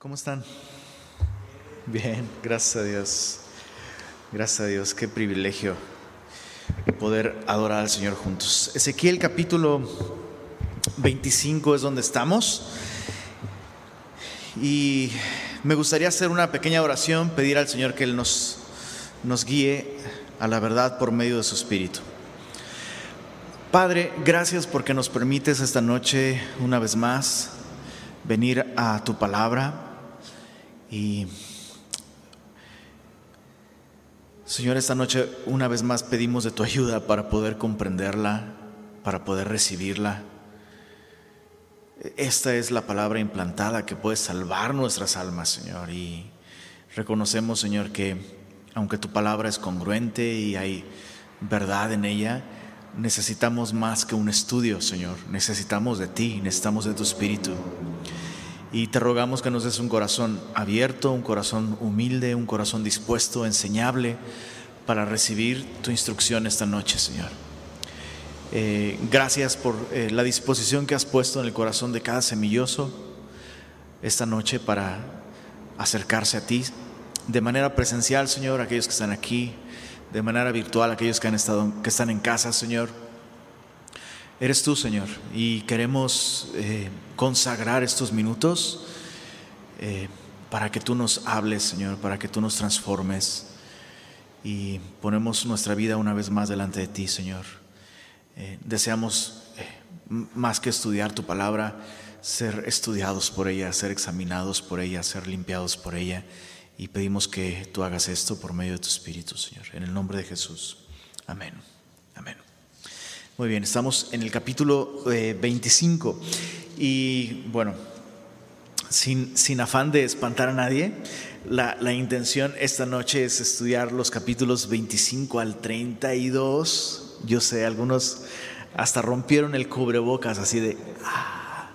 ¿Cómo están? Bien, gracias a Dios. Gracias a Dios, qué privilegio poder adorar al Señor juntos. Ezequiel capítulo 25 es donde estamos. Y me gustaría hacer una pequeña oración, pedir al Señor que Él nos, nos guíe a la verdad por medio de su Espíritu. Padre, gracias porque nos permites esta noche una vez más venir a tu palabra y Señor, esta noche una vez más pedimos de tu ayuda para poder comprenderla, para poder recibirla. Esta es la palabra implantada que puede salvar nuestras almas, Señor. Y reconocemos, Señor, que aunque tu palabra es congruente y hay verdad en ella, necesitamos más que un estudio, Señor. Necesitamos de ti, necesitamos de tu espíritu. Y te rogamos que nos des un corazón abierto, un corazón humilde, un corazón dispuesto, enseñable, para recibir tu instrucción esta noche, Señor. Eh, gracias por eh, la disposición que has puesto en el corazón de cada semilloso esta noche para acercarse a ti de manera presencial, Señor, aquellos que están aquí, de manera virtual, aquellos que han estado, que están en casa, Señor. Eres tú, Señor, y queremos eh, consagrar estos minutos eh, para que tú nos hables, Señor, para que tú nos transformes y ponemos nuestra vida una vez más delante de ti, Señor. Eh, deseamos más que estudiar tu palabra, ser estudiados por ella, ser examinados por ella, ser limpiados por ella. Y pedimos que tú hagas esto por medio de tu Espíritu, Señor. En el nombre de Jesús. Amén. Amén. Muy bien, estamos en el capítulo 25 eh, y bueno, sin, sin, afán de espantar a nadie, la, la, intención esta noche es estudiar los capítulos 25 al 32. Yo sé, algunos hasta rompieron el cubrebocas así de... Ah.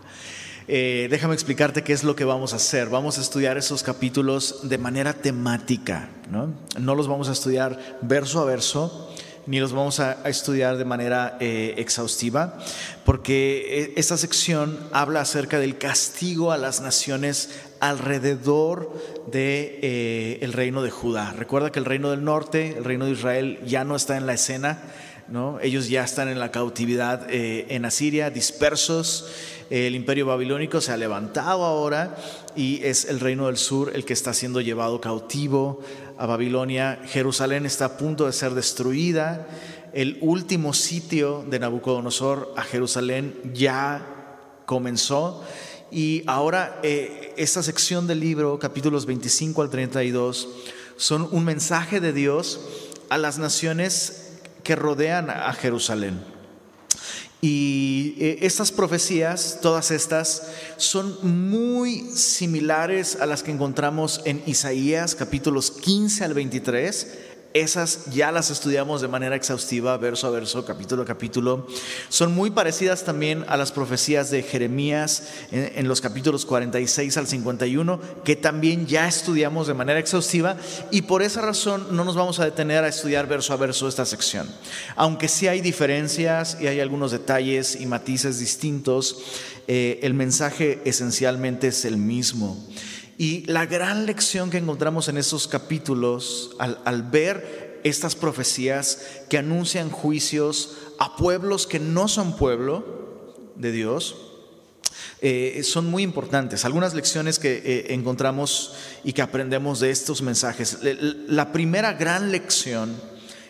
Eh, déjame explicarte qué es lo que vamos a hacer. Vamos a estudiar esos capítulos de manera temática, ¿no? No los vamos a estudiar verso a verso ni los vamos a, estudiar de manera eh, exhaustiva, porque eh, esta sección habla acerca del castigo a las naciones alrededor del de, eh, reino de Judá. Recuerda que el reino del norte, el reino de Israel, ya no está en la escena, ¿no? ellos ya están en la cautividad en Asiria, dispersos. El imperio babilónico se ha levantado ahora y es el reino del sur el que está siendo llevado cautivo a Babilonia. Jerusalén está a punto de ser destruida. El último sitio de Nabucodonosor a Jerusalén ya comenzó. Y ahora eh, esta sección del libro, capítulos 25 al 32, son un mensaje de Dios a las naciones que rodean a Jerusalén. Y eh, estas profecías, todas estas, son muy similares a las que encontramos en Isaías capítulos 15 al 23 esas ya las estudiamos de manera exhaustiva, verso a verso, capítulo a capítulo. Son muy parecidas también a las profecías de Jeremías en, los capítulos 46 al 51, que también ya estudiamos de manera exhaustiva y por esa razón no nos vamos a detener a estudiar verso a verso esta sección. Aunque sí hay diferencias y hay algunos detalles y matices distintos, eh, el mensaje esencialmente es el mismo. Y la gran lección que encontramos en estos capítulos, al, ver estas profecías que anuncian juicios a pueblos que no son pueblo de Dios, eh, son muy importantes. Algunas lecciones que eh, encontramos y que aprendemos de estos mensajes. La primera gran lección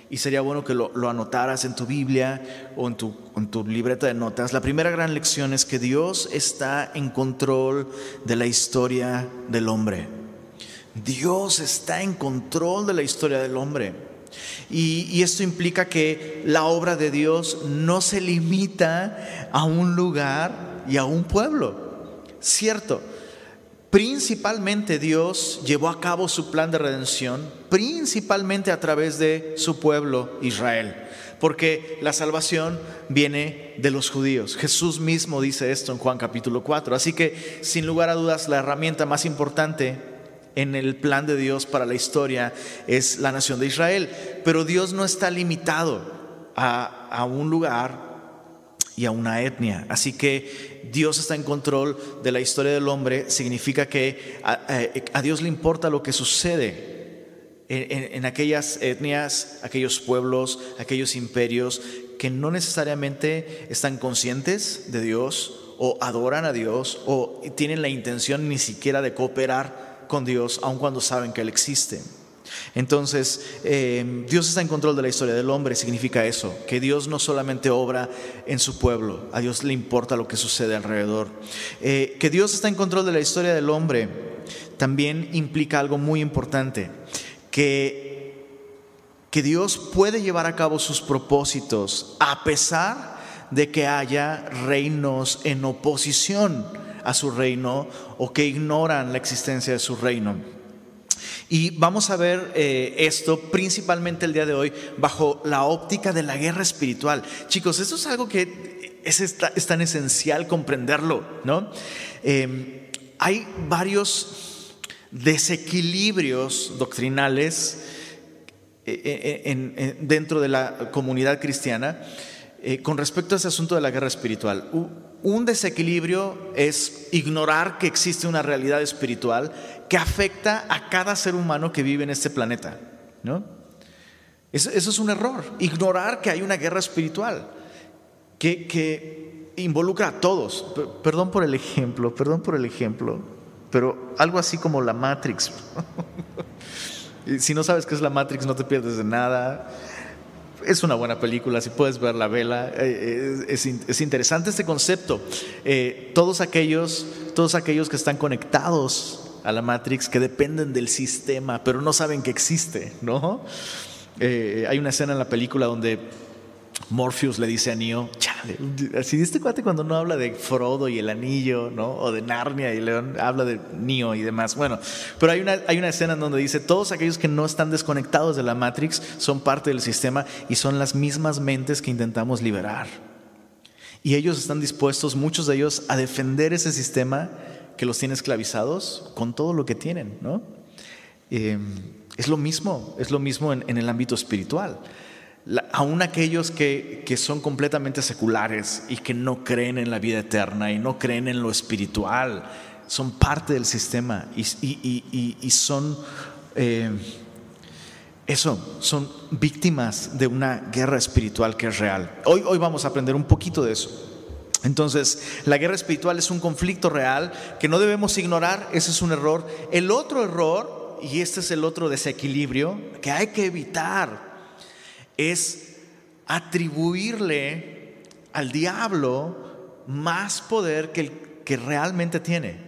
y sería bueno que lo, anotaras en tu Biblia o en tu, en tu libreta de notas. La primera gran lección es que Dios está en control de la historia del hombre. Dios está en control de la historia del hombre. Y, y, esto implica que la obra de Dios no se limita a un lugar y a un pueblo. Cierto, Principalmente Dios llevó a cabo su plan de redención, principalmente a través de su pueblo Israel, porque la salvación viene de los judíos. Jesús mismo dice esto en Juan capítulo 4. Así que, sin lugar a dudas, la herramienta más importante en el plan de Dios para la historia es la nación de Israel. Pero Dios no está limitado a, a un lugar y a una etnia. Así que Dios está en control de la historia del hombre, significa que a, Dios le importa lo que sucede en, aquellas etnias, aquellos pueblos, aquellos imperios que no necesariamente están conscientes de Dios o adoran a Dios o tienen la intención ni siquiera de cooperar con Dios, aun cuando saben que Él existe. Entonces, eh, Dios está en control de la historia del hombre, significa eso, que Dios no solamente obra en su pueblo, a Dios le importa lo que sucede alrededor. Eh, que Dios está en control de la historia del hombre también implica algo muy importante, que, que Dios puede llevar a cabo sus propósitos a pesar de que haya reinos en oposición a su reino o que ignoran la existencia de su reino. Y vamos a ver eh, esto principalmente el día de hoy bajo la óptica de la guerra espiritual. Chicos, esto es algo que es, tan esencial comprenderlo, ¿no? Em, hay varios desequilibrios doctrinales eh, eh, dentro de la comunidad cristiana con respecto a ese asunto de la guerra espiritual. Un desequilibrio es ignorar que existe una realidad espiritual que afecta a cada ser humano que vive en este planeta. ¿no? Eso, es un error, ignorar que hay una guerra espiritual que, que involucra a todos. Perdón por el ejemplo, perdón por el ejemplo, pero algo así como la Matrix. si no sabes qué es la Matrix, no te pierdes de nada. Es una buena película, si puedes ver la vela. Eh, es, interesante este concepto. Eh, todos, aquellos, todos aquellos que están conectados a la Matrix que dependen del sistema, pero no saben que existe, ¿no? Eh, hay una escena en la película donde Morpheus le dice a Neo, chale, así este cuate cuando no habla de Frodo y el anillo, ¿no? O de Narnia y León, habla de Neo y demás. Bueno, pero hay una, hay una escena en donde dice, todos aquellos que no están desconectados de la Matrix son parte del sistema y son las mismas mentes que intentamos liberar. Y ellos están dispuestos, muchos de ellos, a defender ese sistema que los tiene esclavizados con todo lo que tienen, ¿no? Eh, es lo mismo, es lo mismo en, el ámbito espiritual. aún aquellos que, son completamente seculares y que no creen en la vida eterna y no creen en lo espiritual, son parte del sistema y, son, eh, eso, son víctimas de una guerra espiritual que es real. Hoy, hoy vamos a aprender un poquito de eso. Entonces, la guerra espiritual es un conflicto real que no debemos ignorar, ese es un error. El otro error, y este es el otro desequilibrio que hay que evitar, es atribuirle al diablo más poder que el que realmente tiene.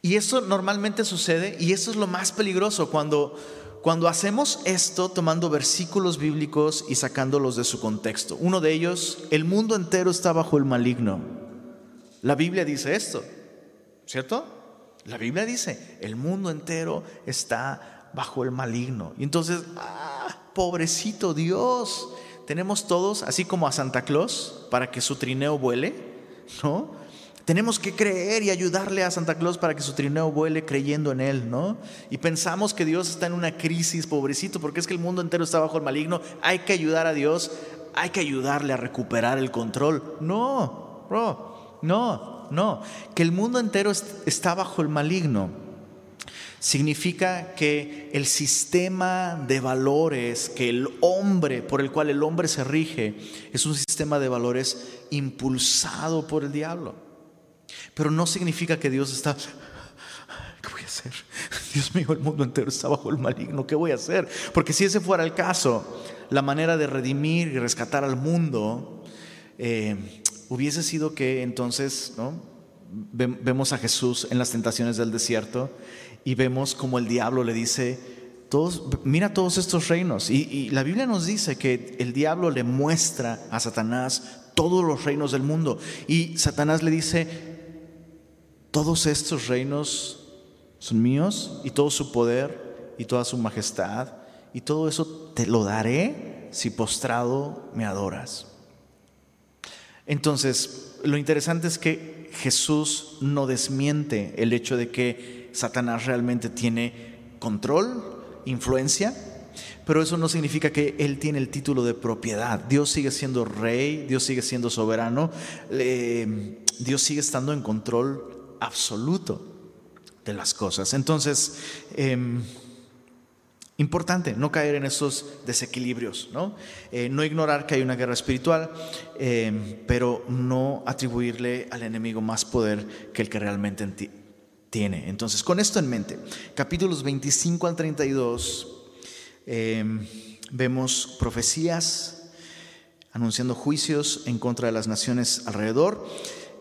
Y eso normalmente sucede, y eso es lo más peligroso cuando cuando hacemos esto tomando versículos bíblicos y sacándolos de su contexto, uno de ellos, el mundo entero está bajo el maligno. La Biblia dice esto, ¿cierto? La Biblia dice, el mundo entero está bajo el maligno. Y entonces, ah, pobrecito Dios, tenemos todos, así como a Santa Claus, para que su trineo vuele, ¿no? Tenemos que creer y ayudarle a Santa Claus para que su trineo vuele creyendo en Él, ¿no? Y pensamos que Dios está en una crisis, pobrecito, porque es que el mundo entero está bajo el maligno. Hay que ayudar a Dios, hay que ayudarle a recuperar el control. No, bro, no, no. Que el mundo entero está bajo el maligno significa que el sistema de valores que el hombre, por el cual el hombre se rige, es un sistema de valores impulsado por el diablo. Pero no significa que Dios está, ¿qué voy a hacer? Dios mío, el mundo entero está bajo el maligno, ¿qué voy a hacer? Porque si ese fuera el caso, la manera de redimir y rescatar al mundo eh, hubiese sido que entonces, ¿no? Vemos a Jesús en las tentaciones del desierto y vemos como el diablo le dice, todos, mira todos estos reinos. Y, y, la Biblia nos dice que el diablo le muestra a Satanás todos los reinos del mundo. Y Satanás le dice, todos estos reinos son míos y todo su poder y toda su majestad y todo eso te lo daré si postrado me adoras. Entonces, lo interesante es que Jesús no desmiente el hecho de que Satanás realmente tiene control, influencia pero eso no significa que Él tiene el título de propiedad. Dios sigue siendo rey, Dios sigue siendo soberano, Dios sigue estando en control absoluto de las cosas. Entonces, em, importante no caer en esos desequilibrios, ¿no? Eh, no ignorar que hay una guerra espiritual, em, pero no atribuirle al enemigo más poder que el que realmente tiene. Entonces, con esto en mente, capítulos 25 al 32, em, vemos profecías anunciando juicios en contra de las naciones alrededor.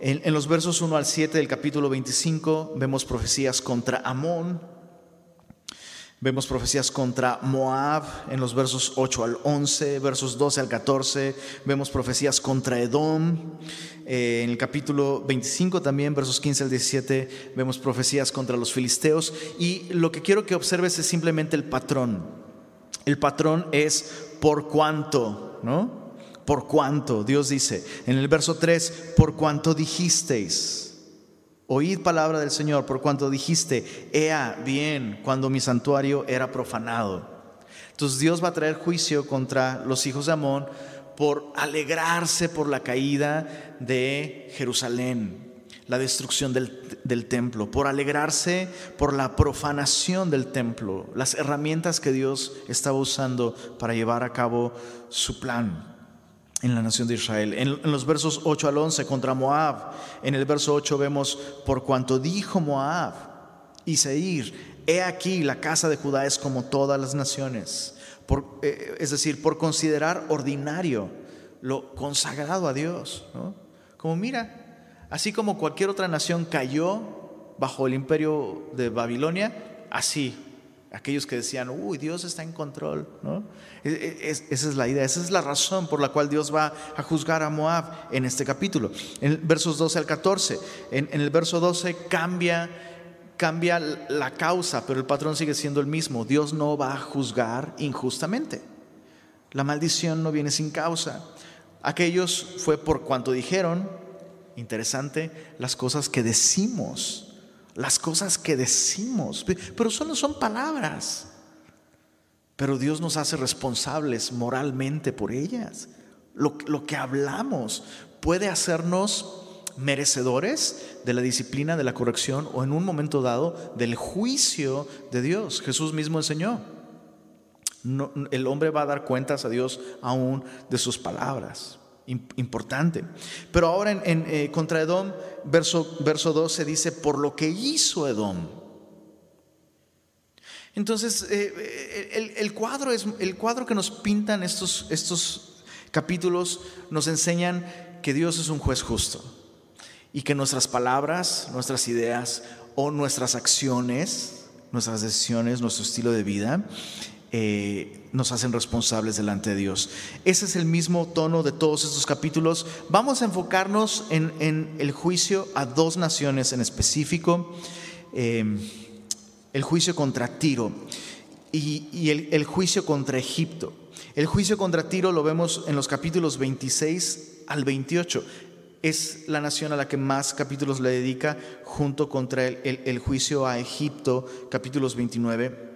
En, los versos 1 al 7 del capítulo 25 vemos profecías contra Amón, vemos profecías contra Moab en los versos 8 al 11, versos 12 al 14, vemos profecías contra Edom. Eh, en el capítulo 25 también, versos 15 al 17, vemos profecías contra los filisteos. Y lo que quiero que observes es simplemente el patrón. El patrón es por cuánto, ¿no? Por cuanto, Dios dice en el verso 3, por cuanto dijisteis, oíd palabra del Señor, por cuanto dijiste, ea bien cuando mi santuario era profanado. Entonces Dios va a traer juicio contra los hijos de Amón por alegrarse por la caída de Jerusalén, la destrucción del, del, templo, por alegrarse por la profanación del templo, las herramientas que Dios estaba usando para llevar a cabo su plan en la nación de Israel. En, los versos 8 al 11 contra Moab, en el verso 8 vemos, por cuanto dijo Moab y Seir, he aquí la casa de Judá es como todas las naciones, por, eh, es decir, por considerar ordinario lo consagrado a Dios. Como mira, así como cualquier otra nación cayó bajo el imperio de Babilonia, así aquellos que decían, uy, Dios está en control, ¿no? E, e, esa es la idea, esa es la razón por la cual Dios va a juzgar a Moab en este capítulo. En versos 12 al 14, en, el verso 12 cambia, cambia la causa, pero el patrón sigue siendo el mismo. Dios no va a juzgar injustamente. La maldición no viene sin causa. Aquellos fue por cuanto dijeron, interesante, las cosas que decimos las cosas que decimos, pero solo son palabras. Pero Dios nos hace responsables moralmente por ellas. Lo, lo, que hablamos puede hacernos merecedores de la disciplina, de la corrección o en un momento dado del juicio de Dios. Jesús mismo enseñó. el hombre va a dar cuentas a Dios aún de sus palabras importante. Pero ahora en, eh, contra Edom, verso, verso 12 dice, por lo que hizo Edom. Entonces, eh, eh, el, cuadro es, el cuadro que nos pintan estos, estos capítulos nos enseñan que Dios es un juez justo y que nuestras palabras, nuestras ideas o nuestras acciones, nuestras decisiones, nuestro estilo de vida, eh, nos hacen responsables delante de Dios. Ese es el mismo tono de todos estos capítulos. Vamos a enfocarnos en, el juicio a dos naciones en específico, eh, el juicio contra Tiro y, el, juicio contra Egipto. El juicio contra Tiro lo vemos en los capítulos 26 al 28 es la nación a la que más capítulos le dedica, junto contra el, el, juicio a Egipto, capítulos 29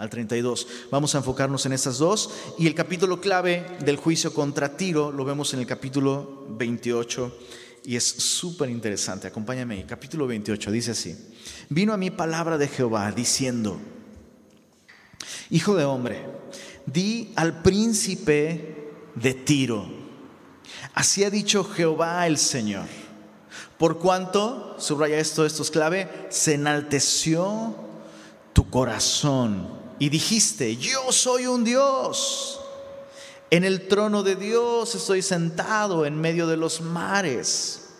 al 32. Vamos a enfocarnos en estas dos y el capítulo clave del juicio contra Tiro lo vemos en el capítulo 28 y es súper interesante. Acompáñame, capítulo 28 dice así, vino a mí palabra de Jehová diciendo, Hijo de hombre, di al príncipe de Tiro, así ha dicho Jehová el Señor, por cuanto, subraya esto, esto es clave, se enalteció tu corazón y dijiste, yo soy un Dios. En el trono de Dios estoy sentado en medio de los mares,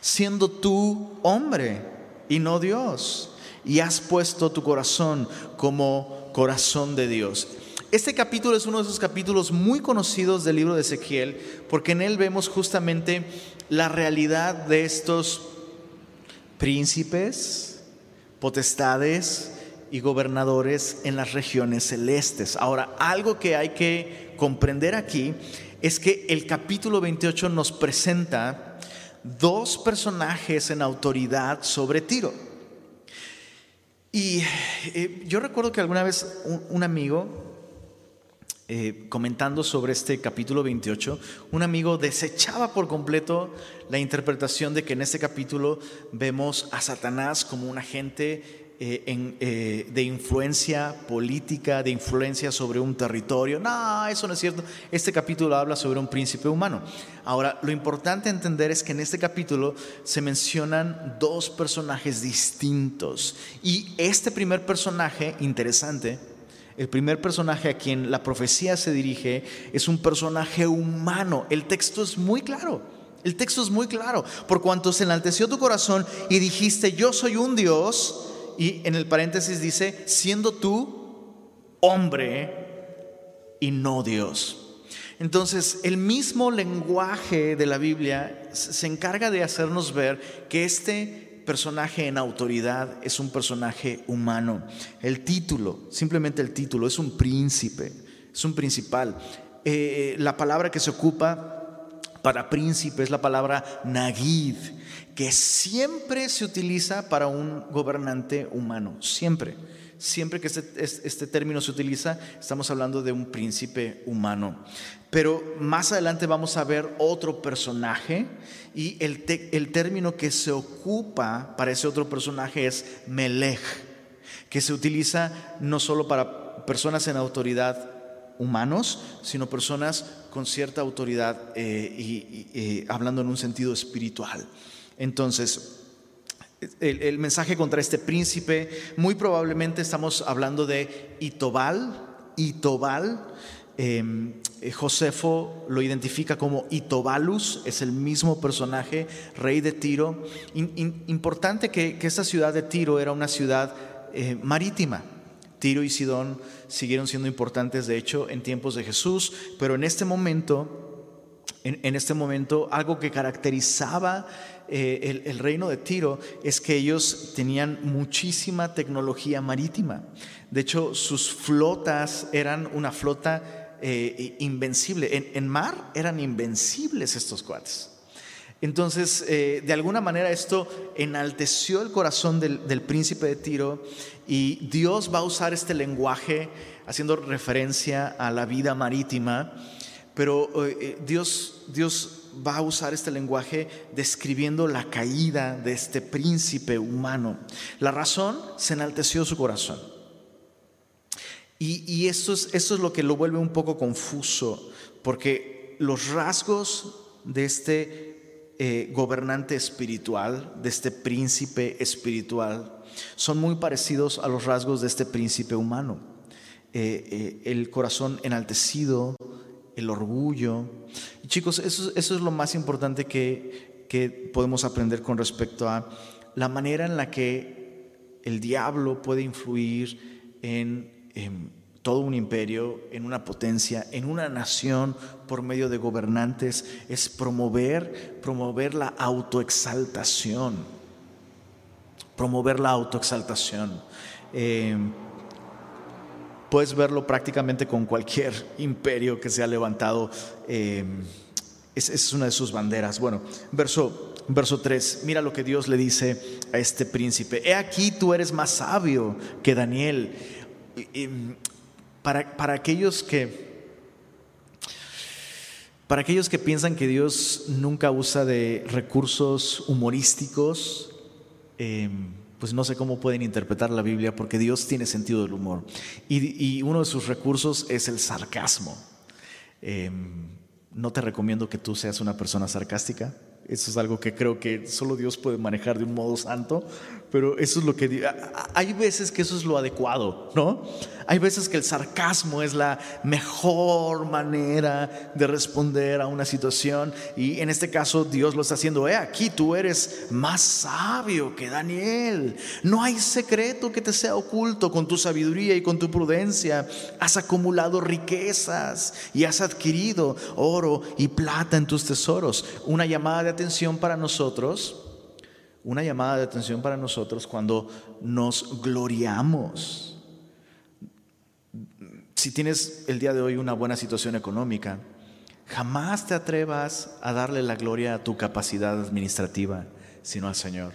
siendo tú hombre y no Dios, y has puesto tu corazón como corazón de Dios. Este capítulo es uno de esos capítulos muy conocidos del libro de Ezequiel, porque en él vemos justamente la realidad de estos príncipes, potestades, y gobernadores en las regiones celestes. Ahora, algo que hay que comprender aquí es que el capítulo 28 nos presenta dos personajes en autoridad sobre Tiro. Y eh, yo recuerdo que alguna vez un, amigo, eh, comentando sobre este capítulo 28, un amigo desechaba por completo la interpretación de que en este capítulo vemos a Satanás como un agente eh, eh, de influencia política, de influencia sobre un territorio. No, eso no es cierto. Este capítulo habla sobre un príncipe humano. Ahora, lo importante entender es que en este capítulo se mencionan dos personajes distintos. Y este primer personaje, interesante, el primer personaje a quien la profecía se dirige es un personaje humano. El texto es muy claro. El texto es muy claro. Por cuanto se enalteció tu corazón y dijiste, yo soy un Dios, y en el paréntesis dice, siendo tú hombre y no Dios. Entonces, el mismo lenguaje de la Biblia se encarga de hacernos ver que este personaje en autoridad es un personaje humano. El título, simplemente el título, es un príncipe, es un principal. Eh, la palabra que se ocupa para príncipe es la palabra nagid, que siempre se utiliza para un gobernante humano, siempre. Siempre que este, este, término se utiliza, estamos hablando de un príncipe humano. Pero más adelante vamos a ver otro personaje y el, término que se ocupa para ese otro personaje es melech, que se utiliza no solo para personas en autoridad humanos, sino personas con cierta autoridad eh, y, eh, hablando en un sentido espiritual. Entonces, el, mensaje contra este príncipe, muy probablemente estamos hablando de Itobal, Itobal, em, eh, Josefo lo identifica como Itobalus, es el mismo personaje, rey de Tiro. importante que, que, esta ciudad de Tiro era una ciudad marítima. Tiro y Sidón siguieron siendo importantes, de hecho, en tiempos de Jesús, pero en este momento, en, este momento, algo que caracterizaba eh, el, reino de Tiro es que ellos tenían muchísima tecnología marítima. De hecho, sus flotas eran una flota eh, invencible. En, mar eran invencibles estos cuates. Entonces, eh, de alguna manera esto enalteció el corazón del, príncipe de Tiro y Dios va a usar este lenguaje haciendo referencia a la vida marítima, pero Dios, Dios va a usar este lenguaje describiendo la caída de este príncipe humano. La razón se enalteció su corazón. Y, y esto, es, es lo que lo vuelve un poco confuso, porque los rasgos de este eh, gobernante espiritual, de este príncipe espiritual, son muy parecidos a los rasgos de este príncipe humano. Eh, eh, el corazón enaltecido, el orgullo. Chicos, eso, es lo más importante que, que podemos aprender con respecto a la manera en la que el diablo puede influir en, en todo un imperio, en una potencia, en una nación por medio de gobernantes, es promover, promover la autoexaltación promover la autoexaltación. Eh, puedes verlo prácticamente con cualquier imperio que se ha levantado. Eh, es, una de sus banderas. Bueno, verso, verso 3, mira lo que Dios le dice a este príncipe. He aquí tú eres más sabio que Daniel. para, para aquellos que... Para aquellos que piensan que Dios nunca usa de recursos humorísticos, Em, pues no sé cómo pueden interpretar la Biblia porque Dios tiene sentido del humor. Y, uno de sus recursos es el sarcasmo. Em, no te recomiendo que tú seas una persona sarcástica. Eso es algo que creo que solo Dios puede manejar de un modo santo, pero eso es lo que... Hay veces que eso es lo adecuado, ¿no? Hay veces que el sarcasmo es la mejor manera de responder a una situación y en este caso Dios lo está haciendo. He aquí, tú eres más sabio que Daniel. No hay secreto que te sea oculto con tu sabiduría y con tu prudencia. Has acumulado riquezas y has adquirido oro y plata en tus tesoros. Una llamada de atención para nosotros una llamada de atención para nosotros cuando nos gloriamos si tienes el día de hoy una buena situación económica, jamás te atrevas a darle la gloria a tu capacidad administrativa, sino al Señor.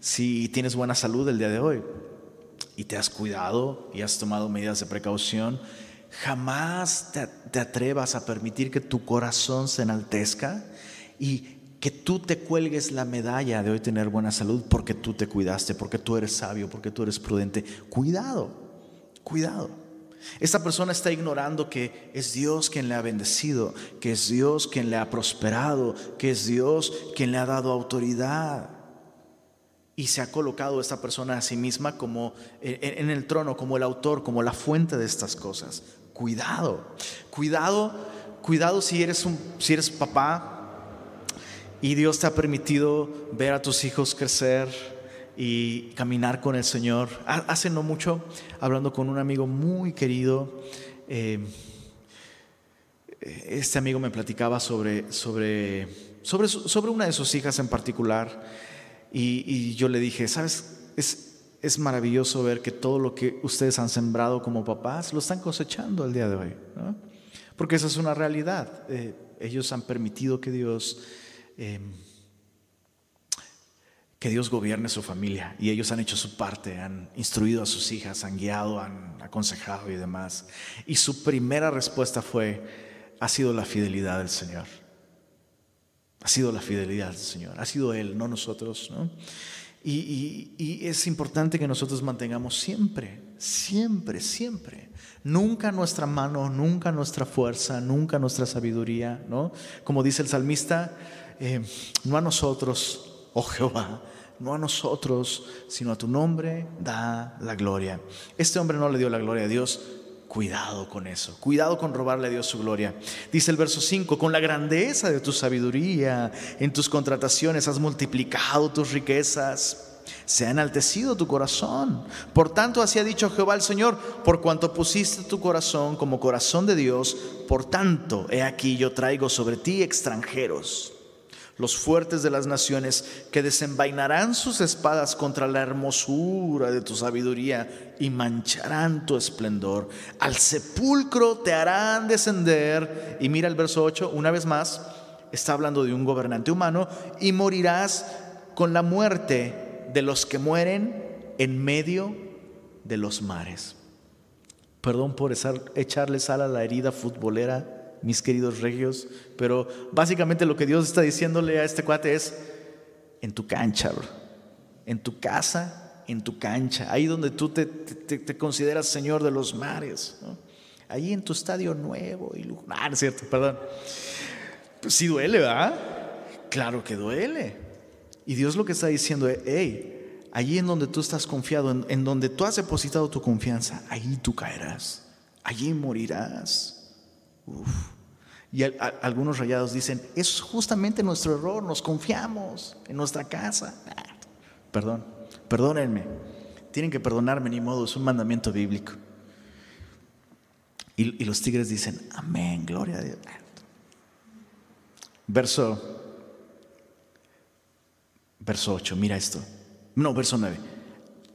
Si tienes buena salud el día de hoy, y te has cuidado y has tomado medidas de precaución, jamás te, atrevas a permitir que tu corazón se enaltezca y que tú te cuelgues la medalla de hoy tener buena salud porque tú te cuidaste, porque tú eres sabio, porque tú eres prudente. Cuidado, cuidado. Esta persona está ignorando que es Dios quien le ha bendecido, que es Dios quien le ha prosperado, que es Dios quien le ha dado autoridad. Y se ha colocado esta persona a sí misma como en el trono, como el autor, como la fuente de estas cosas. Cuidado, cuidado, cuidado si eres un, si eres papá, y Dios te ha permitido ver a tus hijos crecer y caminar con el Señor. Hace no mucho, hablando con un amigo muy querido, eh, este amigo me platicaba sobre, sobre, sobre, sobre, una de sus hijas en particular y, yo le dije, ¿sabes? Es, es, maravilloso ver que todo lo que ustedes han sembrado como papás lo están cosechando el día de hoy, porque esa es una realidad. Eh, ellos han permitido que Dios Em, que Dios gobierne su familia y ellos han hecho su parte, han instruido a sus hijas, han guiado, han aconsejado y demás. Y su primera respuesta fue, ha sido la fidelidad del Señor. Ha sido la fidelidad del Señor, ha sido Él, no nosotros. Y, y, es importante que nosotros mantengamos siempre, siempre, siempre, nunca nuestra mano, nunca nuestra fuerza, nunca nuestra sabiduría, ¿no? Como dice el salmista, eh, no a nosotros, oh Jehová, no a nosotros, sino a tu nombre da la gloria. Este hombre no le dio la gloria a Dios. Cuidado con eso, cuidado con robarle a Dios su gloria. Dice el verso 5, con la grandeza de tu sabiduría, en tus contrataciones has multiplicado tus riquezas se ha enaltecido tu corazón. Por tanto, así ha dicho Jehová el Señor, por cuanto pusiste tu corazón como corazón de Dios, por tanto, he aquí yo traigo sobre ti extranjeros los fuertes de las naciones, que desenvainarán sus espadas contra la hermosura de tu sabiduría y mancharán tu esplendor. Al sepulcro te harán descender. Y mira el verso 8, una vez más, está hablando de un gobernante humano, y morirás con la muerte de los que mueren en medio de los mares. Perdón por echarle sal a la herida futbolera mis queridos regios, pero básicamente lo que Dios está diciéndole a este cuate es, en tu cancha, en tu casa, en tu cancha, ahí donde tú te, consideras Señor de los mares, ahí en tu estadio nuevo y lugar, ¿cierto? Perdón. Pues sí duele, ¿verdad? Claro que duele. Y Dios lo que está diciendo es, hey, allí en donde tú estás confiado, en, en donde tú has depositado tu confianza, ahí tú caerás, allí morirás. Y algunos rayados dicen, es justamente nuestro error, nos confiamos en nuestra casa. perdón, perdónenme, tienen que perdonarme, ni modo, es un mandamiento bíblico. Y, los tigres dicen, amén, gloria a Dios. Verso, verso 8, mira esto. No, verso 9.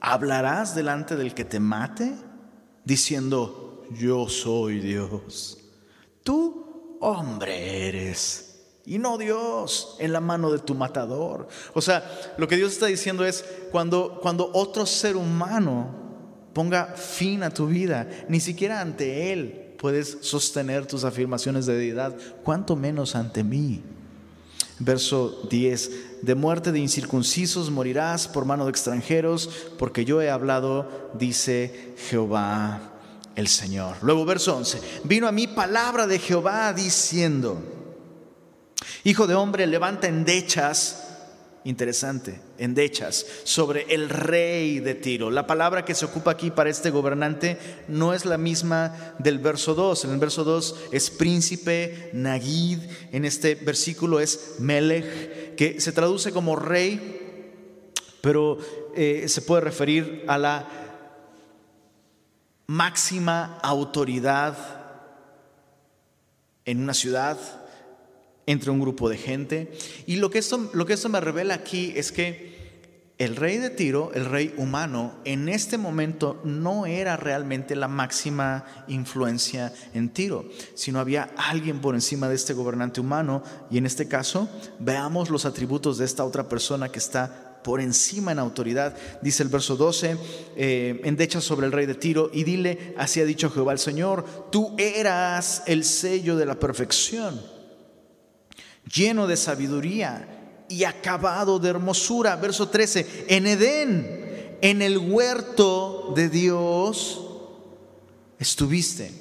Hablarás delante del que te mate diciendo, yo soy Dios. Tú hombre eres y no Dios en la mano de tu matador. O sea, lo que Dios está diciendo es cuando, cuando otro ser humano ponga fin a tu vida, ni siquiera ante Él puedes sostener tus afirmaciones de deidad, cuanto menos ante mí. Verso 10, de muerte de incircuncisos morirás por mano de extranjeros, porque yo he hablado, dice Jehová el Señor. Luego verso 11, vino a mí palabra de Jehová diciendo, Hijo de hombre, levanta endechas, interesante, endechas, sobre el rey de Tiro. La palabra que se ocupa aquí para este gobernante no es la misma del verso 2. En el verso 2 es príncipe, Nagid, en este versículo es Melech, que se traduce como rey, pero eh, se puede referir a la máxima autoridad en una ciudad, entre un grupo de gente. Y lo que, esto, lo que esto me revela aquí es que el rey de Tiro, el rey humano, en este momento no era realmente la máxima influencia en Tiro, sino había alguien por encima de este gobernante humano. Y en este caso, veamos los atributos de esta otra persona que está por encima en autoridad. Dice el verso 12, eh, endecha sobre el rey de Tiro y dile, así ha dicho Jehová el Señor, tú eras el sello de la perfección, lleno de sabiduría y acabado de hermosura. Verso 13, en Edén, en el huerto de Dios, estuviste.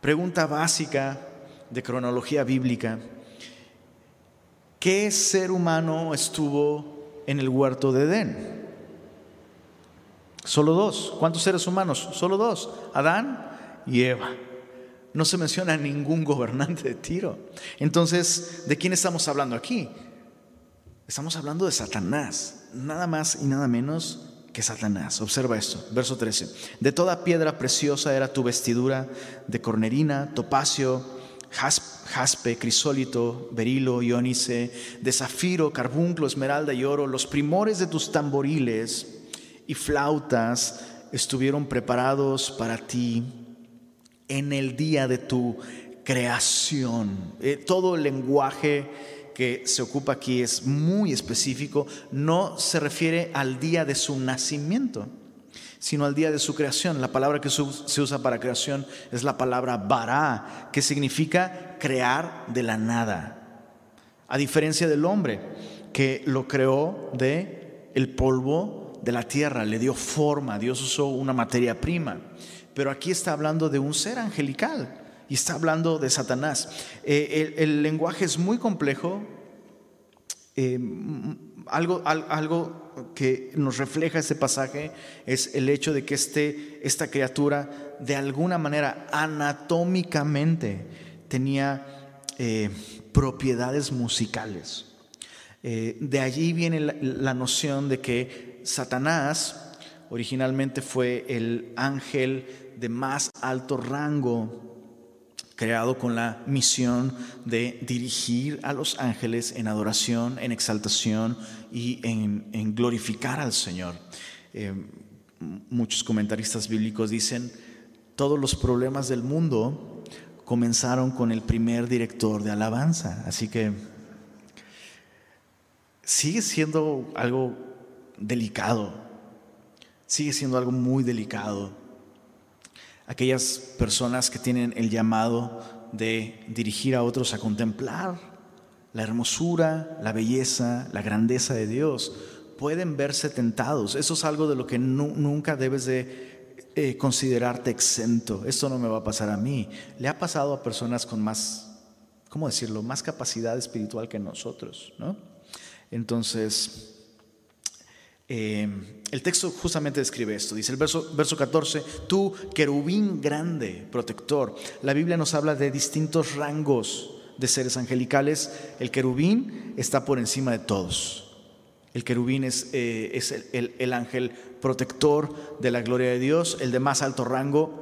Pregunta básica de cronología bíblica. ¿Qué ser humano estuvo en el huerto de Edén? Solo dos. ¿Cuántos seres humanos? Solo dos. Adán y Eva. No se menciona ningún gobernante de Tiro. Entonces, ¿de quién estamos hablando aquí? Estamos hablando de Satanás. Nada más y nada menos que Satanás. Observa esto, verso 13. De toda piedra preciosa era tu vestidura, de cornerina, topacio, jaspe, crisólito, berilo, iónice, de zafiro, carbunclo, esmeralda y oro, los primores de tus tamboriles y flautas estuvieron preparados para ti en el día de tu creación. Eh, todo el lenguaje que se ocupa aquí es muy específico, no se refiere al día de su nacimiento sino al día de su creación. La palabra que se usa para creación es la palabra bara, que significa crear de la nada. A diferencia del hombre, que lo creó de el polvo de la tierra, le dio forma, Dios usó una materia prima. Pero aquí está hablando de un ser angelical y está hablando de Satanás. Eh, el, lenguaje es muy complejo. Eh, algo, algo que nos refleja este pasaje es el hecho de que este, esta criatura de alguna manera anatómicamente tenía eh, propiedades musicales. Eh, de allí viene la, noción de que Satanás originalmente fue el ángel de más alto rango creado con la misión de dirigir a los ángeles en adoración, en exaltación y en, glorificar al Señor. Eh, muchos comentaristas bíblicos dicen, todos los problemas del mundo comenzaron con el primer director de alabanza, así que sigue siendo algo delicado, sigue siendo algo muy delicado aquellas personas que tienen el llamado de dirigir a otros a contemplar la hermosura, la belleza, la grandeza de Dios, pueden verse tentados. Eso es algo de lo que nunca debes de eh, considerarte exento. Esto no me va a pasar a mí. Le ha pasado a personas con más, ¿cómo decirlo?, más capacidad espiritual que nosotros, ¿no? Entonces, eh, el texto justamente describe esto. Dice el verso, verso 14, tú querubín grande, protector. La Biblia nos habla de distintos rangos de seres angelicales. El querubín está por encima de todos. El querubín es, eh, es el ángel protector de la gloria de Dios, el de más alto rango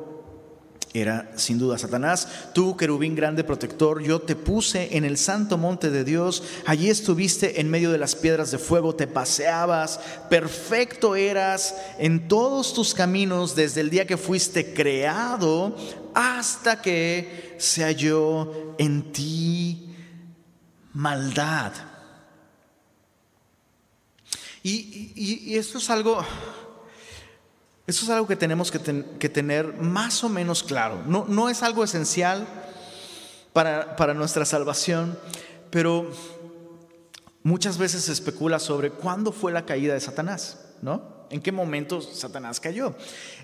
era sin duda Satanás. Tú, querubín grande protector, yo te puse en el santo monte de Dios. Allí estuviste en medio de las piedras de fuego, te paseabas. Perfecto eras en todos tus caminos desde el día que fuiste creado hasta que se halló en ti maldad. Y, esto es algo eso es algo que tenemos que, tener más o menos claro. No, no es algo esencial para, para, nuestra salvación, pero muchas veces se especula sobre cuándo fue la caída de Satanás, ¿no? ¿En qué momento Satanás cayó?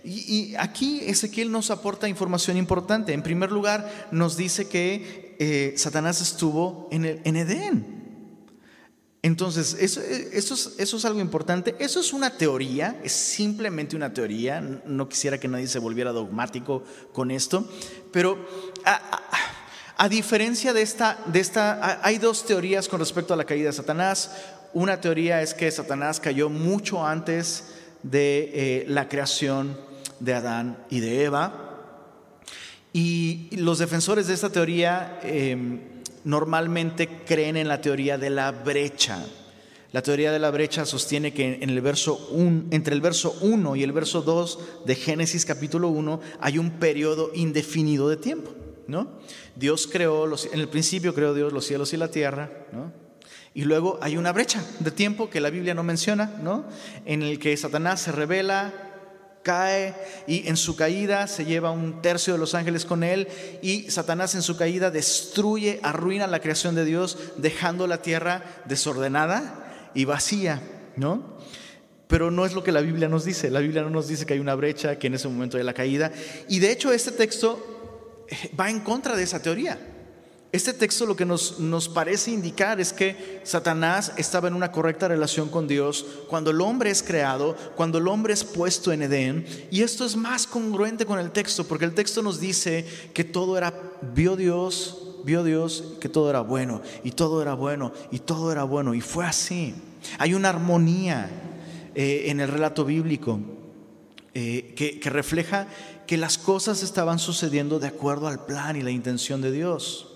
Y, aquí Ezequiel nos aporta información importante. En primer lugar, nos dice que eh, Satanás estuvo en, el, en Edén. Entonces, eso, eso, es, algo importante. Eso es una teoría, es simplemente una teoría. No quisiera que nadie se volviera dogmático con esto, pero a, diferencia de esta, de esta, hay dos teorías con respecto a la caída de Satanás. Una teoría es que Satanás cayó mucho antes de eh, la creación de Adán y de Eva. Y los defensores de esta teoría... Em, normalmente creen en la teoría de la brecha. La teoría de la brecha sostiene que en el verso entre el verso 1 y el verso 2 de Génesis capítulo 1 hay un periodo indefinido de tiempo. ¿no? Dios creó, en el principio creó Dios los cielos y la tierra, Y luego hay una brecha de tiempo que la Biblia no menciona, ¿no? En el que Satanás se revela, cae y en su caída se lleva un tercio de los ángeles con él y Satanás en su caída destruye, arruina la creación de Dios, dejando la tierra desordenada y vacía, ¿no? Pero no es lo que la Biblia nos dice. La Biblia no nos dice que hay una brecha, que en ese momento hay la caída. Y de hecho este texto eh, va en contra de esa teoría. Este texto lo que nos, nos, parece indicar es que Satanás estaba en una correcta relación con Dios cuando el hombre es creado, cuando el hombre es puesto en Edén. Y esto es más congruente con el texto, porque el texto nos dice que todo era, vio Dios, vio Dios, que todo era bueno, y todo era bueno, y todo era bueno. Y fue así. Hay una armonía eh, en el relato bíblico eh, que, que refleja que las cosas estaban sucediendo de acuerdo al plan y la intención de Dios.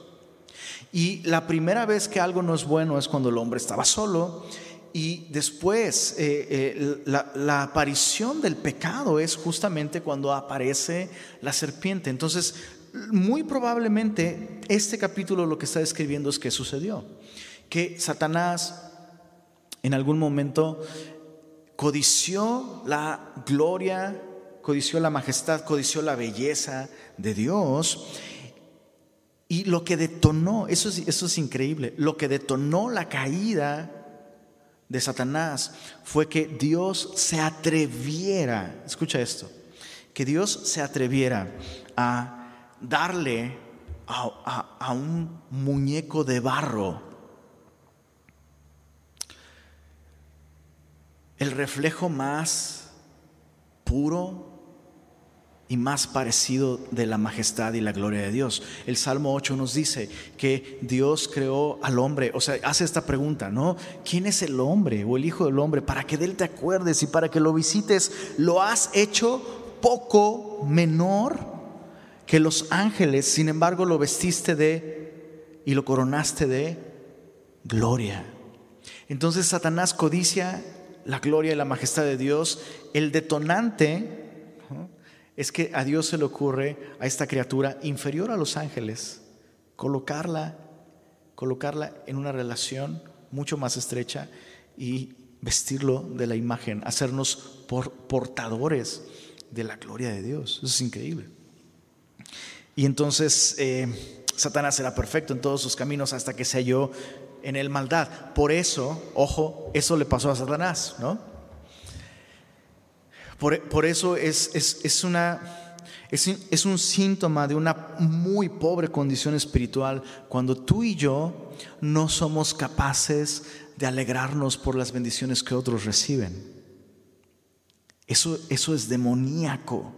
Y la primera vez que algo no es bueno es cuando el hombre estaba solo. Y después eh, la, la, aparición del pecado es justamente cuando aparece la serpiente. Entonces, muy probablemente este capítulo lo que está describiendo es que sucedió. Que Satanás en algún momento codició la gloria, codició la majestad, codició la belleza de Dios. Y lo que detonó, eso es, eso es increíble, lo que detonó la caída de Satanás fue que Dios se atreviera, escucha esto, que Dios se atreviera a darle a, a un muñeco de barro el reflejo más puro y más parecido de la majestad y la gloria de Dios. El Salmo 8 nos dice que Dios creó al hombre, o sea, hace esta pregunta, ¿no? ¿Quién es el hombre o el Hijo del Hombre para que de él te acuerdes y para que lo visites? Lo has hecho poco menor que los ángeles, sin embargo lo vestiste de y lo coronaste de gloria. Entonces Satanás codicia la gloria y la majestad de Dios, el detonante es que a Dios se le ocurre a esta criatura inferior a los ángeles colocarla, colocarla en una relación mucho más estrecha y vestirlo de la imagen, hacernos portadores de la gloria de Dios. Eso es increíble. Y entonces eh, Satanás era perfecto en todos sus caminos hasta que se halló en el maldad. Por eso, ojo, eso le pasó a Satanás, ¿no? Por, eso es, es, una, es, es un síntoma de una muy pobre condición espiritual cuando tú y yo no somos capaces de alegrarnos por las bendiciones que otros reciben. Eso, eso es demoníaco.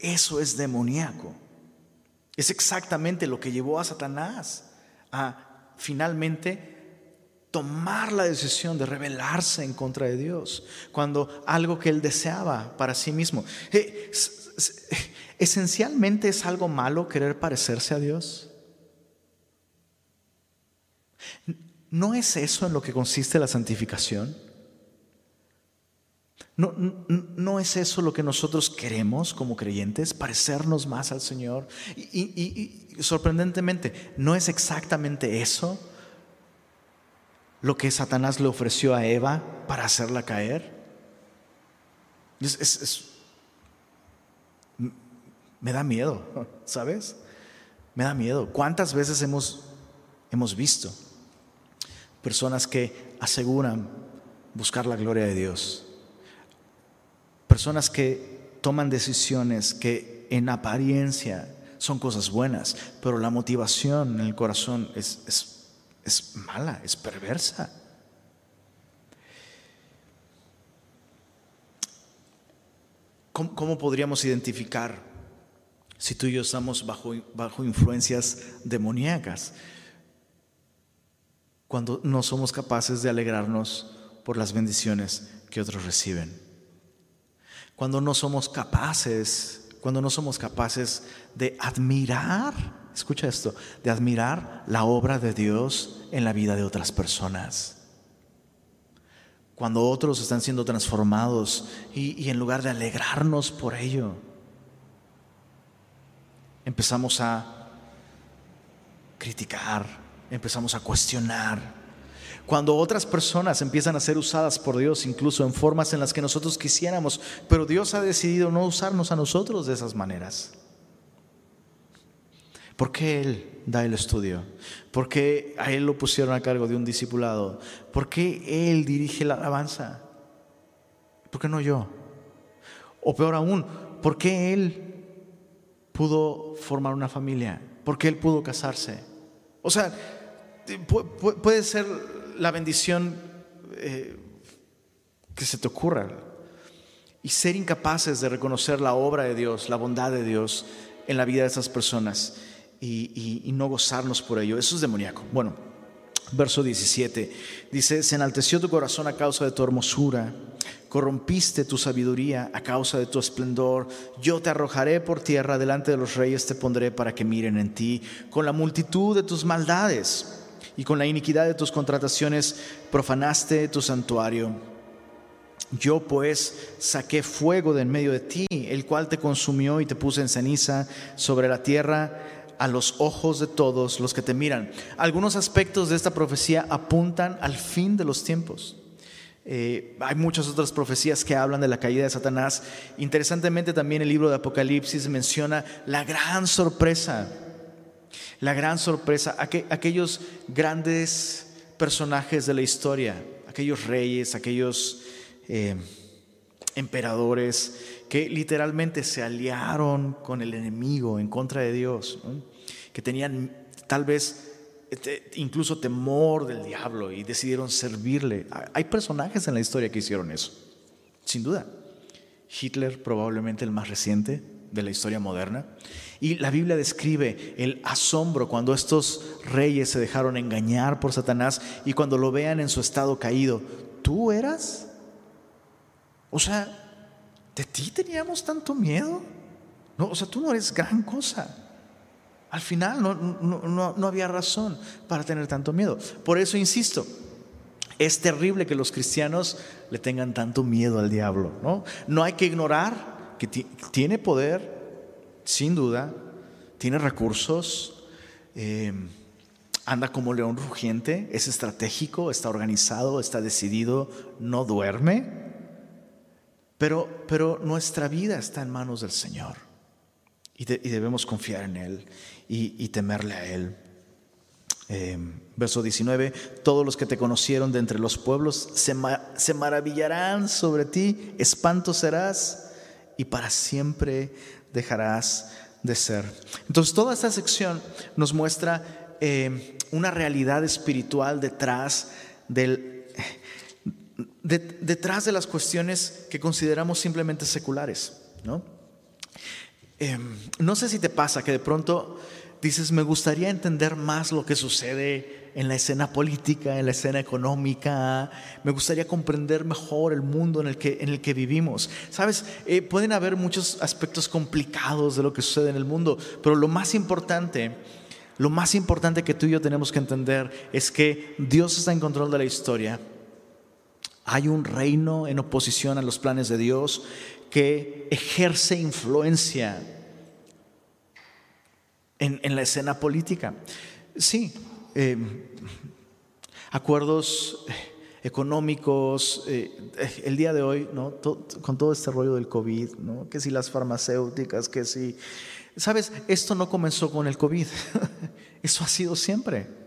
Eso es demoníaco. Es exactamente lo que llevó a Satanás a finalmente tomar la decisión de rebelarse en contra de Dios, cuando algo que él deseaba para sí mismo. Eh, esencialmente es algo malo querer parecerse a Dios. ¿No es eso en lo que consiste la santificación? ¿No, no, es eso lo que nosotros queremos como creyentes? Parecernos más al Señor. Y, sorprendentemente, ¿no es exactamente eso lo que Satanás le ofreció a Eva para hacerla caer? me da miedo, ¿sabes? Me da miedo. ¿Cuántas veces hemos, hemos visto personas que aseguran buscar la gloria de Dios? Personas que toman decisiones que en apariencia son cosas buenas, pero la motivación en el corazón es, es, mala, es perversa. ¿Cómo, podríamos identificar si tú y yo estamos bajo, bajo influencias demoníacas? Cuando no somos capaces de alegrarnos por las bendiciones que otros reciben cuando no somos capaces, cuando no somos capaces de admirar, escucha esto, de admirar la obra de Dios en la vida de otras personas. Cuando otros están siendo transformados y, en lugar de alegrarnos por ello, empezamos a criticar, empezamos a cuestionar, Cuando otras personas empiezan a ser usadas por Dios, incluso en formas en las que nosotros quisiéramos, pero Dios ha decidido no usarnos a nosotros de esas maneras. ¿Por qué Él da el estudio? ¿Por qué a Él lo pusieron a cargo de un discipulado? ¿Por qué Él dirige la alabanza? ¿Por qué no yo? O peor aún, ¿por qué Él pudo formar una familia? ¿Por qué Él pudo casarse? O sea, puede ser la bendición eh, que se te ocurra y ser incapaces de reconocer la obra de Dios, la bondad de Dios en la vida de esas personas y, no gozarnos por ello. Eso es demoníaco. Bueno, verso 17 dice, se enalteció tu corazón a causa de tu hermosura, corrompiste tu sabiduría a causa de tu esplendor, yo te arrojaré por tierra, delante de los reyes te pondré para que miren en ti, con la multitud de tus maldades y con la iniquidad de tus contrataciones profanaste tu santuario. Yo pues saqué fuego de en medio de ti, el cual te consumió y te puse en ceniza sobre la tierra a los ojos de todos los que te miran. Algunos aspectos de esta profecía apuntan al fin de los tiempos. Eh, hay muchas otras profecías que hablan de la caída de Satanás. Interesantemente también el libro de Apocalipsis menciona la gran sorpresa, la gran sorpresa, aquellos grandes personajes de la historia, aquellos reyes, aquellos eh, emperadores que literalmente se aliaron con el enemigo en contra de Dios, que tenían tal vez este, incluso temor del diablo y decidieron servirle. Hay personajes en la historia que hicieron eso, sin duda. Hitler probablemente el más reciente de la historia moderna. Y la Biblia describe el asombro cuando estos reyes se dejaron engañar por Satanás y cuando lo vean en su estado caído. ¿Tú eras? O sea, ¿de ti teníamos tanto miedo? No, o sea, tú no eres gran cosa. Al final no, no, no, había razón para tener tanto miedo. Por eso insisto, es terrible que los cristianos le tengan tanto miedo al diablo. No, no hay que ignorar que tiene poder, sin duda, tiene recursos, eh, anda como león rugiente, es estratégico, está organizado, está decidido, no duerme. Pero, nuestra vida está en manos del Señor y, debemos confiar en Él y, temerle a Él. Eh, verso 19, todos los que te conocieron de entre los pueblos se, maravillarán sobre ti, espanto serás y para siempre dejarás de ser. Entonces toda esta sección nos muestra eh, una realidad espiritual detrás del detrás de las cuestiones que consideramos simplemente seculares. ¿no? Em, no sé si te pasa que de pronto dices, me gustaría entender más lo que sucede en la escena política, en la escena económica, me gustaría comprender mejor el mundo en el que, en el que vivimos. Sabes, eh, pueden haber muchos aspectos complicados de lo que sucede en el mundo, pero lo más importante, lo más importante que tú y yo tenemos que entender es que Dios está en control de la historia hay un reino en oposición a los planes de Dios que ejerce influencia en, la escena política. Sí, eh, acuerdos económicos, eh, el día de hoy, ¿no? con todo este rollo del COVID, ¿no? que si las farmacéuticas, que si... Sabes, esto no comenzó con el COVID, eso ha sido siempre.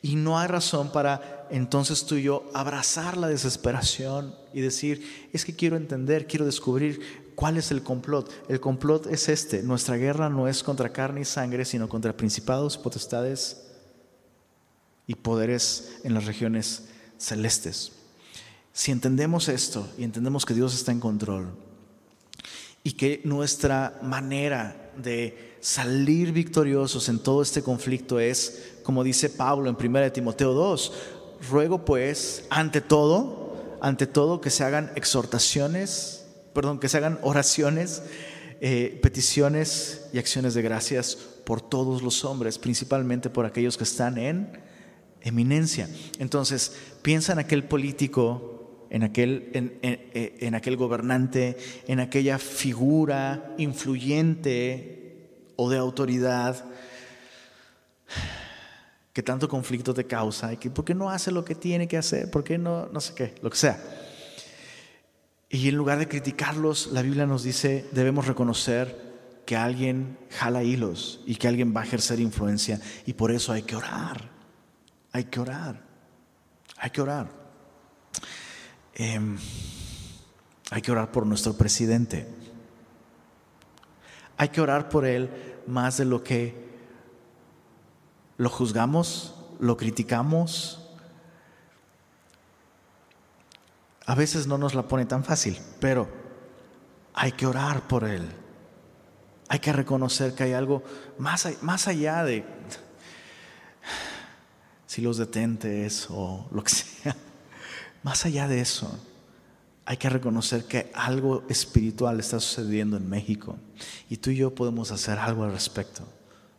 Y no hay razón para entonces tú y yo abrazar la desesperación y decir, es que quiero entender, quiero descubrir cuál es el complot. El complot es este, nuestra guerra no es contra carne y sangre, sino contra principados, potestades y poderes en las regiones celestes. Si entendemos esto y entendemos que Dios está en control y que nuestra manera de salir victoriosos en todo este conflicto es como dice Pablo en 1 Timoteo 2, ruego pues, ante todo, ante todo que se hagan exhortaciones, perdón, que se hagan oraciones, eh, peticiones y acciones de gracias por todos los hombres, principalmente por aquellos que están en eminencia. Entonces, piensa en aquel político, en aquel, en, en aquel gobernante, en aquella figura influyente o de autoridad que tanto conflicto te causa, y que por qué no hace lo que tiene que hacer, por qué no, no sé qué, lo que sea. Y en lugar de criticarlos, la Biblia nos dice, debemos reconocer que alguien jala hilos y que alguien va a ejercer influencia y por eso hay que orar, hay que orar, hay que orar. Em, hay que orar por nuestro presidente. Hay que orar por él más de lo que lo juzgamos, lo criticamos. A veces no nos la pone tan fácil, pero hay que orar por él. Hay que reconocer que hay algo más, más allá de si los detentes o lo que sea. Más allá de eso, hay que reconocer que algo espiritual está sucediendo en México y tú y yo podemos hacer algo al respecto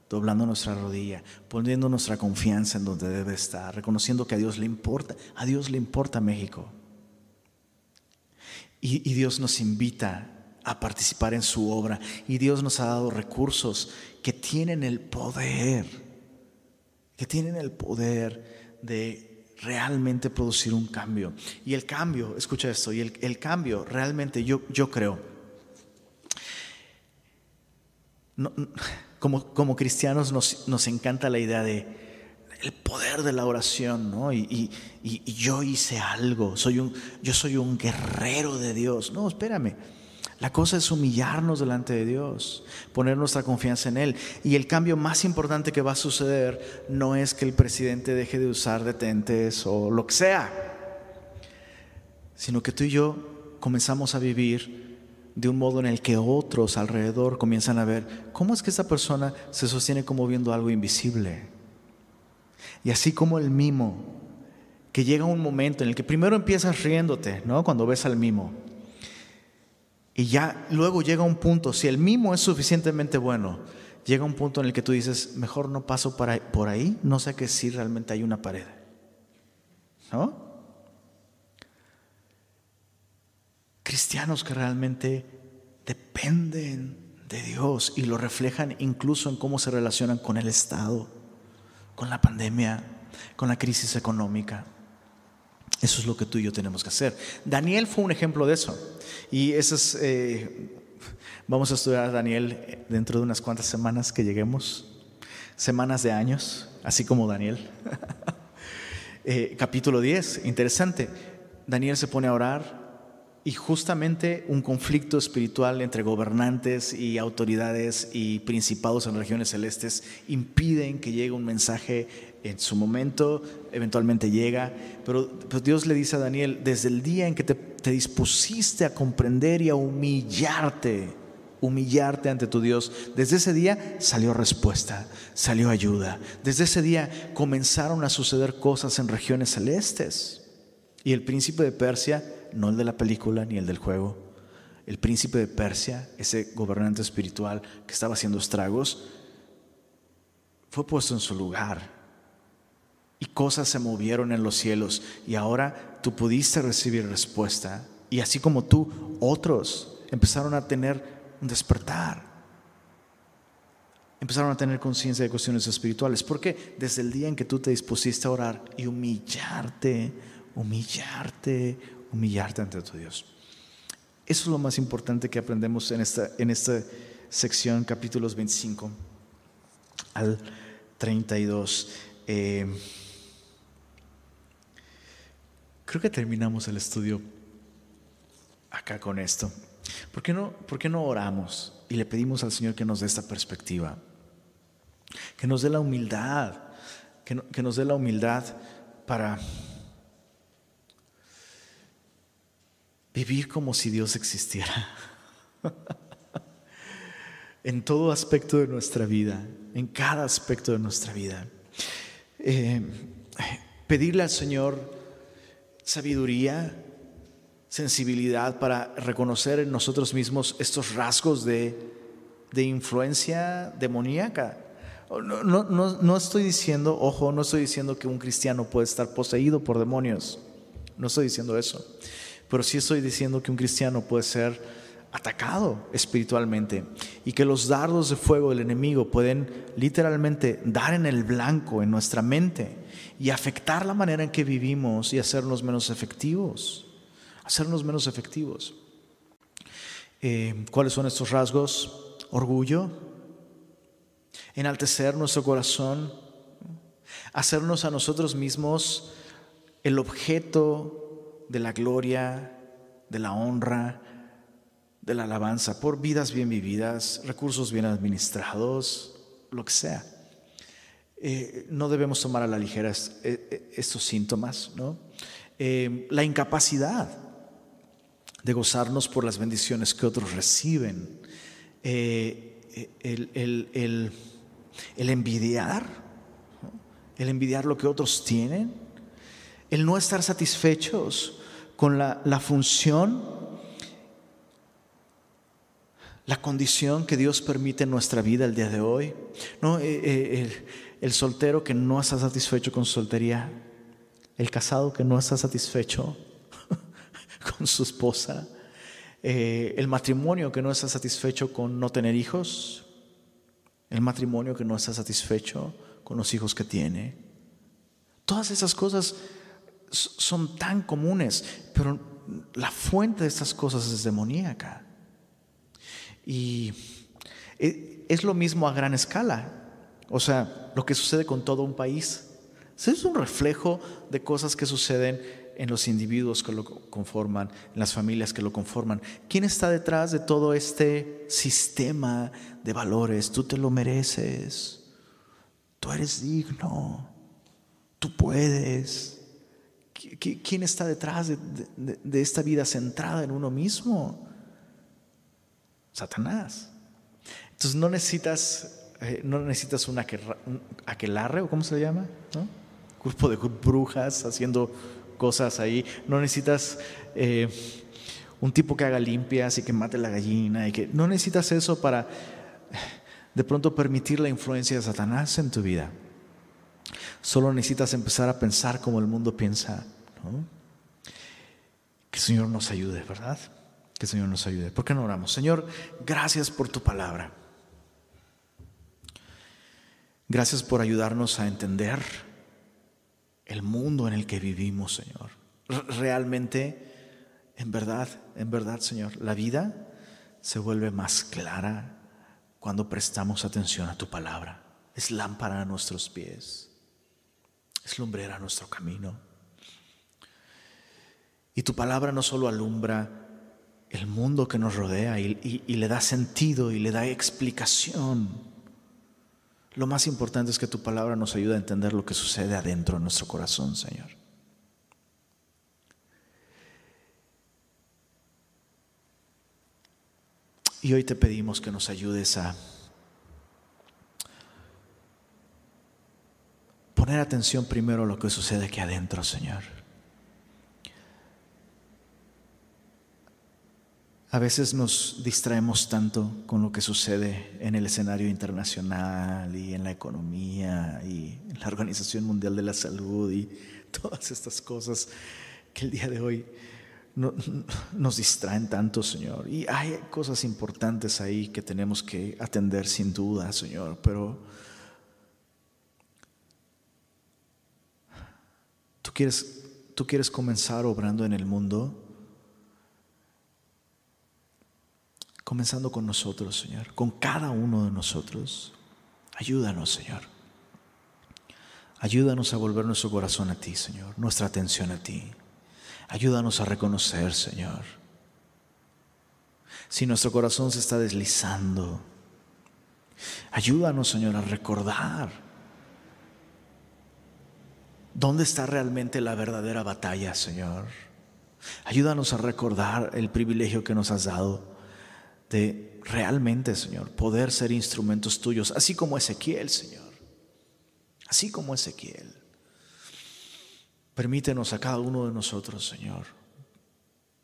doblando nuestra rodilla, poniendo nuestra confianza en donde debe estar, reconociendo que a Dios le importa, a Dios le importa México. Y, Dios nos invita a participar en su obra y Dios nos ha dado recursos que tienen el poder, que tienen el poder de realmente producir un cambio. Y el cambio, escucha esto, y el, el cambio realmente yo, yo creo, no, como, como cristianos nos, nos, encanta la idea de el poder de la oración, ¿no? Y, y, y, yo hice algo, soy un, yo soy un guerrero de Dios. No, espérame. La cosa es humillarnos delante de Dios, poner nuestra confianza en Él. Y el cambio más importante que va a suceder no es que el presidente deje de usar detentes o lo que sea, sino que tú y yo comenzamos a vivir de un modo en el que otros alrededor comienzan a ver cómo es que esta persona se sostiene como viendo algo invisible. Y así como el mimo, que llega un momento en el que primero empiezas riéndote, ¿no? Cuando ves al mimo. Y ya luego llega un punto, si el mimo es suficientemente bueno, llega un punto en el que tú dices, mejor no paso por ahí, no sé que si realmente hay una pared. ¿No? cristianos que realmente dependen de Dios y lo reflejan incluso en cómo se relacionan con el Estado, con la pandemia, con la crisis económica. Eso es lo que tú y yo tenemos que hacer. Daniel fue un ejemplo de eso. Y eso es, eh, vamos a estudiar a Daniel dentro de unas cuantas semanas que lleguemos, semanas de años, así como Daniel. Eh, capítulo 10, interesante. Daniel se pone a orar, y justamente un conflicto espiritual entre gobernantes y autoridades y principados en regiones celestes impiden que llegue un mensaje en su momento, eventualmente llega, pero, Dios le dice a Daniel, desde el día en que te, te dispusiste a comprender y a humillarte, humillarte ante tu Dios, desde ese día salió respuesta, salió ayuda, desde ese día comenzaron a suceder cosas en regiones celestes. Y el príncipe de Persia no el de la película ni el del juego. El príncipe de Persia, ese gobernante espiritual que estaba haciendo estragos, fue puesto en su lugar. Y cosas se movieron en los cielos. Y ahora tú pudiste recibir respuesta. Y así como tú, otros empezaron a tener un despertar. Empezaron a tener conciencia de cuestiones espirituales. Porque desde el día en que tú te dispusiste a orar y humillarte, humillarte, humillarte ante tu Dios. Eso es lo más importante que aprendemos en esta, en esta sección, capítulos 25 al 32. Eh, creo que terminamos el estudio acá con esto. ¿Por qué, no, ¿Por qué no oramos y le pedimos al Señor que nos dé esta perspectiva? Que nos dé la humildad, que, que nos dé la humildad para vivir como si Dios existiera. en todo aspecto de nuestra vida, en cada aspecto de nuestra vida. Eh, pedirle al Señor sabiduría, sensibilidad para reconocer en nosotros mismos estos rasgos de, influencia demoníaca. No, no, no, estoy diciendo, ojo, no estoy diciendo que un cristiano puede estar poseído por demonios. No estoy diciendo eso. Pero sí estoy diciendo que un cristiano puede ser atacado espiritualmente y que los dardos de fuego del enemigo pueden literalmente dar en el blanco en nuestra mente y afectar la manera en que vivimos y hacernos menos efectivos, hacernos menos efectivos. Eh, ¿Cuáles son estos rasgos? Orgullo, enaltecer nuestro corazón, hacernos a nosotros mismos el objeto de la gloria, de la honra, de la alabanza, por vidas bien vividas, recursos bien administrados, lo que sea. Eh, no debemos tomar a la ligera eh, eh, estos síntomas, ¿no? la incapacidad de gozarnos por las bendiciones que otros reciben, el, envidiar, el envidiar lo que otros tienen, el no estar satisfechos con la, la función la condición que Dios permite en nuestra vida el día de hoy. ¿no? Eh, eh, el, soltero que no está satisfecho con su soltería, el casado que no está satisfecho con su esposa, eh, el matrimonio que no está satisfecho con no tener hijos, el matrimonio que no está satisfecho con los hijos que tiene. Todas esas cosas son tan comunes, pero la fuente de estas cosas es demoníaca. Y e, es lo mismo a gran escala. O sea, lo que sucede con todo un país. Es un reflejo de cosas que suceden en los individuos que lo conforman, en las familias que lo conforman. ¿Quién está detrás de todo este sistema de valores? Tú te lo mereces. Tú eres digno. Tú puedes. ¿Quién está detrás de esta vida centrada en uno mismo? Satanás. Entonces no necesitas, eh, no necesitas un, aquelarre, o cómo se le llama, ¿no? Grupo de brujas haciendo cosas ahí. No necesitas eh, un tipo que haga limpias y que mate la gallina. Y que, no necesitas eso para de pronto permitir la influencia de Satanás en tu vida. Solo necesitas empezar a pensar como el mundo piensa. Que el Señor nos ayude, ¿verdad? Que el Señor nos ayude. ¿Por qué no oramos? Señor, gracias por tu palabra. Gracias por ayudarnos a entender el mundo en el que vivimos, Señor. Realmente, en verdad, en verdad, Señor, la vida se vuelve más clara cuando prestamos atención a tu palabra. Es lámpara a nuestros pies, es lumbrera nuestro camino. Y tu palabra no solo alumbra el mundo que nos rodea y, le da sentido y le da explicación. Lo más importante es que tu palabra nos ayude a entender lo que sucede adentro de nuestro corazón, Señor. Y hoy te pedimos que nos ayudes a poner atención primero a lo que sucede aquí adentro, Señor. A veces nos distraemos tanto con lo que sucede en el escenario internacional y en la economía y en la Organización Mundial de la Salud y todas estas cosas que el día de hoy nos distraen tanto, Señor. Y hay cosas importantes ahí que tenemos que atender sin duda, Señor, pero tú quieres, tú quieres comenzar obrando en el mundo comenzando con nosotros, Señor, con cada uno de nosotros. Ayúdanos, Señor. Ayúdanos a volver nuestro corazón a ti, Señor, nuestra atención a ti. Ayúdanos a reconocer, Señor. Si nuestro corazón se está deslizando, ayúdanos, Señor, a recordar dónde está realmente la verdadera batalla, Señor. Ayúdanos a recordar el privilegio que nos has dado de realmente, Señor, poder ser instrumentos tuyos, así como Ezequiel, Señor. Así como Ezequiel. Permítenos a cada uno de nosotros, Señor,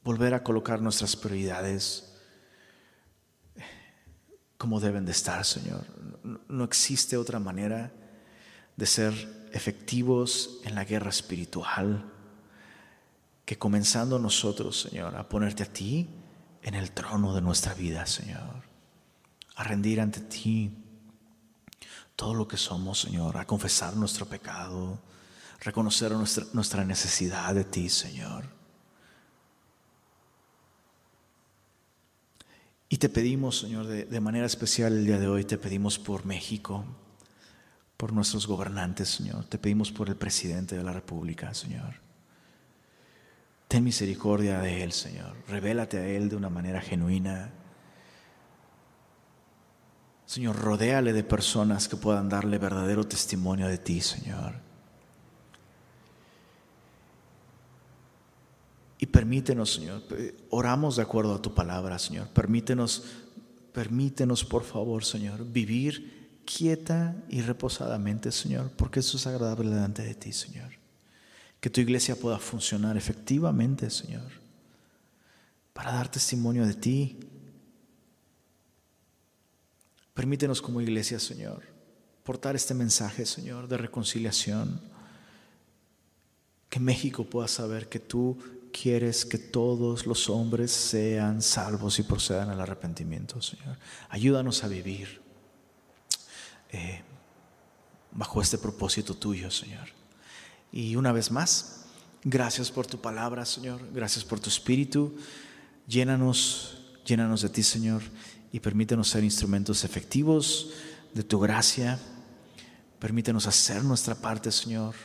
volver a colocar nuestras prioridades como deben de estar, Señor. No existe otra manera de ser efectivos en la guerra espiritual que comenzando nosotros, Señor, a ponerte a ti en el trono de nuestra vida, Señor. A rendir ante ti todo lo que somos, Señor. A confesar nuestro pecado. Reconocer nuestra, necesidad de ti, Señor. Y te pedimos, Señor, de manera especial el día de hoy, te pedimos por México por nuestros gobernantes, Señor. Te pedimos por el presidente de la República, Señor. Ten misericordia de Él, Señor. Revélate a Él de una manera genuina. Señor, rodéale de personas que puedan darle verdadero testimonio de ti, Señor. Y permítenos, Señor, oramos de acuerdo a tu palabra, Señor. Permítenos, permítenos, por favor, Señor, vivir quieta y reposadamente, Señor, porque eso es agradable delante de ti, Señor. Que tu iglesia pueda funcionar efectivamente, Señor, para dar testimonio de ti. Permítenos como iglesia, Señor, portar este mensaje, Señor, de reconciliación. Que México pueda saber que tú quieres que todos los hombres sean salvos y procedan al arrepentimiento, Señor. Ayúdanos a vivir eh, bajo este propósito tuyo, Señor. Y una vez más, gracias por tu palabra, Señor. Gracias por tu espíritu. Llénanos, llénanos de ti, Señor, y permítenos ser instrumentos efectivos de tu gracia. Permítenos hacer nuestra parte, Señor,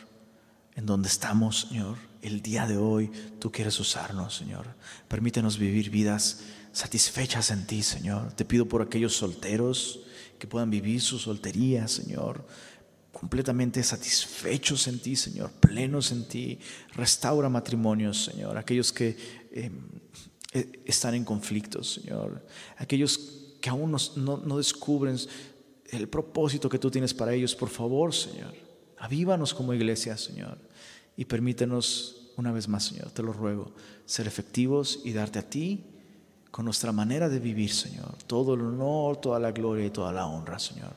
en donde estamos, Señor. El día de hoy tú quieres usarnos, Señor. Permítenos vivir vidas satisfechas en ti, Señor. Te pido por aquellos solteros que puedan vivir su soltería, Señor, completamente satisfechos en ti, Señor, plenos en ti. Restaura matrimonios, Señor, aquellos que em, e, están en conflictos, Señor, aquellos que aún no, no descubren el propósito que tú tienes para ellos, por favor, Señor, avívanos como iglesia, Señor, y permítenos una vez más, Señor, te lo ruego, ser efectivos y darte a ti con nuestra manera de vivir, Señor. Todo el honor, toda la gloria y toda la honra, Señor.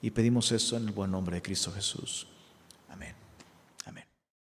Y pedimos esto en el buen nombre de Cristo Jesús.